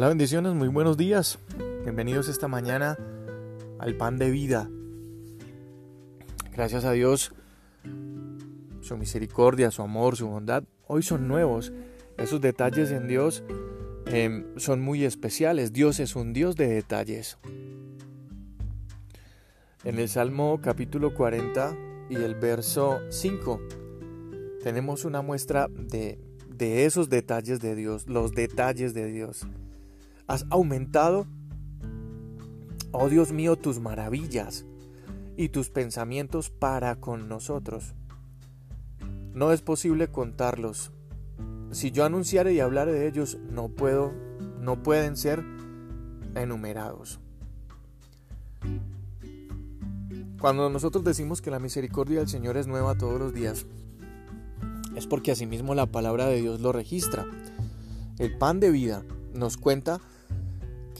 Hola bendiciones, muy buenos días. Bienvenidos esta mañana al pan de vida. Gracias a Dios, su misericordia, su amor, su bondad, hoy son nuevos. Esos detalles en Dios em, son muy especiales. Dios es un Dios de detalles. En el Salmo capítulo 40 y el verso 5 tenemos una muestra de, de esos detalles de Dios, los detalles de Dios. Has aumentado, oh Dios mío, tus maravillas y tus pensamientos para con nosotros. No es posible contarlos. Si yo anunciare y hablare de ellos, no puedo, no pueden ser enumerados. Cuando nosotros decimos que la misericordia del Señor es nueva todos los días, es porque asimismo la palabra de Dios lo registra. El pan de vida nos cuenta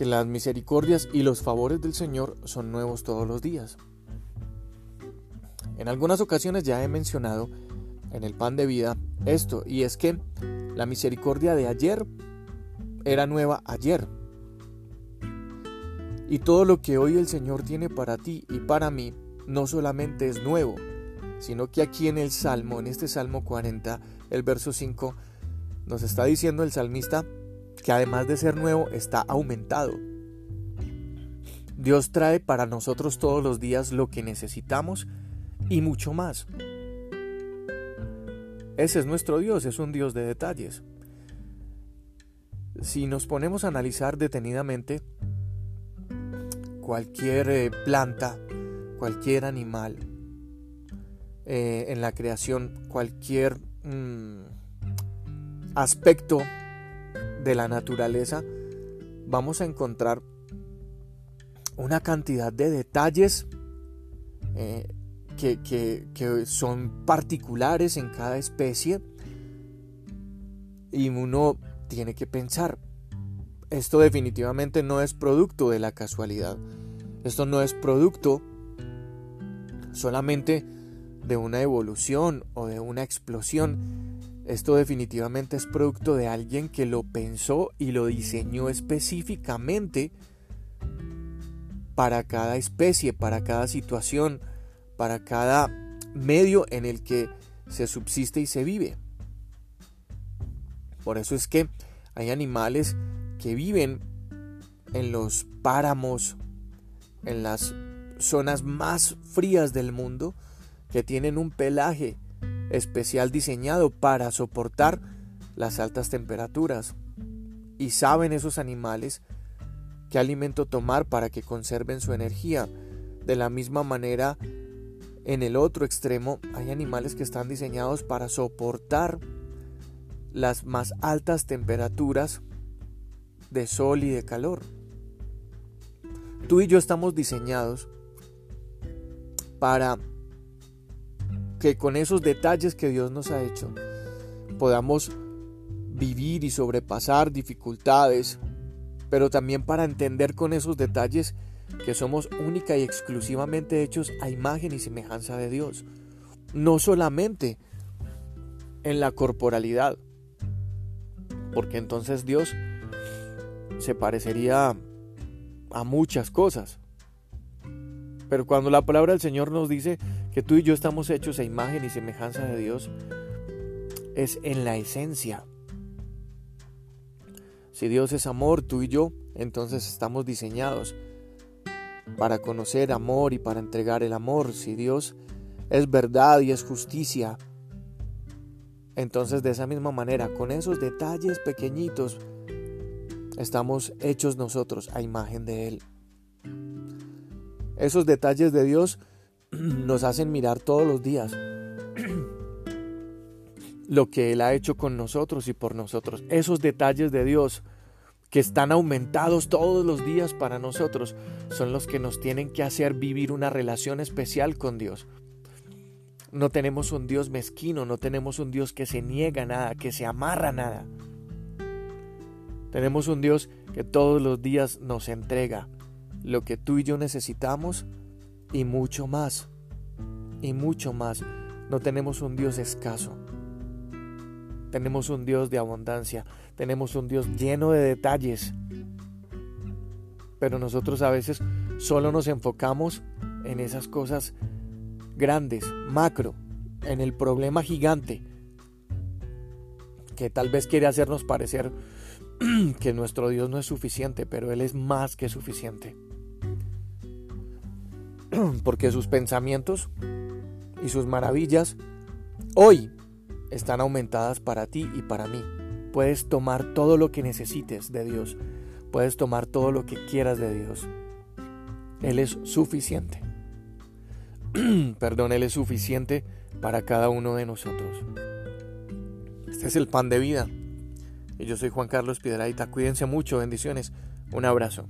que las misericordias y los favores del Señor son nuevos todos los días. En algunas ocasiones ya he mencionado en el pan de vida esto, y es que la misericordia de ayer era nueva ayer. Y todo lo que hoy el Señor tiene para ti y para mí no solamente es nuevo, sino que aquí en el Salmo, en este Salmo 40, el verso 5, nos está diciendo el salmista que además de ser nuevo, está aumentado. Dios trae para nosotros todos los días lo que necesitamos y mucho más. Ese es nuestro Dios, es un Dios de detalles. Si nos ponemos a analizar detenidamente cualquier eh, planta, cualquier animal eh, en la creación, cualquier mm, aspecto de la naturaleza, vamos a encontrar una cantidad de detalles eh, que, son particulares en cada especie y uno tiene que pensar, esto definitivamente no es producto de la casualidad, esto no es producto solamente de una evolución o de una explosión, esto definitivamente es producto de alguien que lo pensó y lo diseñó específicamente para cada especie, para cada situación, para cada medio en el que se subsiste y se vive. Por eso es que hay animales que viven en los páramos, en las zonas más frías del mundo, que tienen un pelaje especial diseñado para soportar las altas temperaturas. Y saben esos animales qué alimento tomar para que conserven su energía. De la misma manera, en el otro extremo hay animales que están diseñados para soportar las más altas temperaturas de sol y de calor. Tú y yo estamos diseñados para que con esos detalles que Dios nos ha hecho podamos vivir y sobrepasar dificultades, pero también para entender con esos detalles que somos única y exclusivamente hechos a imagen y semejanza de Dios. No solamente en la corporalidad, porque entonces Dios se parecería a muchas cosas. Pero cuando la palabra del Señor nos dice que tú y yo estamos hechos a imagen y semejanza de Dios, es en la esencia. Si Dios es amor, tú y yo, entonces estamos diseñados para conocer amor y para entregar el amor. Si Dios es verdad y es justicia, entonces de esa misma manera, con esos detalles pequeñitos, estamos hechos nosotros a imagen de Él. Esos detalles de Dios nos hacen mirar todos los días lo que Él ha hecho con nosotros y por nosotros. Esos detalles de Dios que están aumentados todos los días para nosotros, son los que nos tienen que hacer vivir una relación especial con Dios. No tenemos un Dios mezquino, no tenemos un Dios que se niega nada, que se amarra nada. Tenemos un Dios que todos los días nos entrega lo que tú y yo necesitamos y mucho más. Y mucho más. No tenemos un Dios escaso. Tenemos un Dios de abundancia, tenemos un Dios lleno de detalles Pero nosotros a veces solo nos enfocamos en esas cosas grandes, macro, en el problema gigante, que tal vez quiere hacernos parecer que nuestro Dios no es suficiente, pero Él es más que suficiente. Porque sus pensamientos y sus maravillas hoy están aumentadas para ti y para mí. Puedes tomar todo lo que necesites de Dios. Puedes tomar todo lo que quieras de Dios. Él es suficiente. Perdón, Él es suficiente para cada uno de nosotros. Este es el pan de vida. Y yo soy Juan Carlos Piedraita. Cuídense mucho, bendiciones. Un abrazo.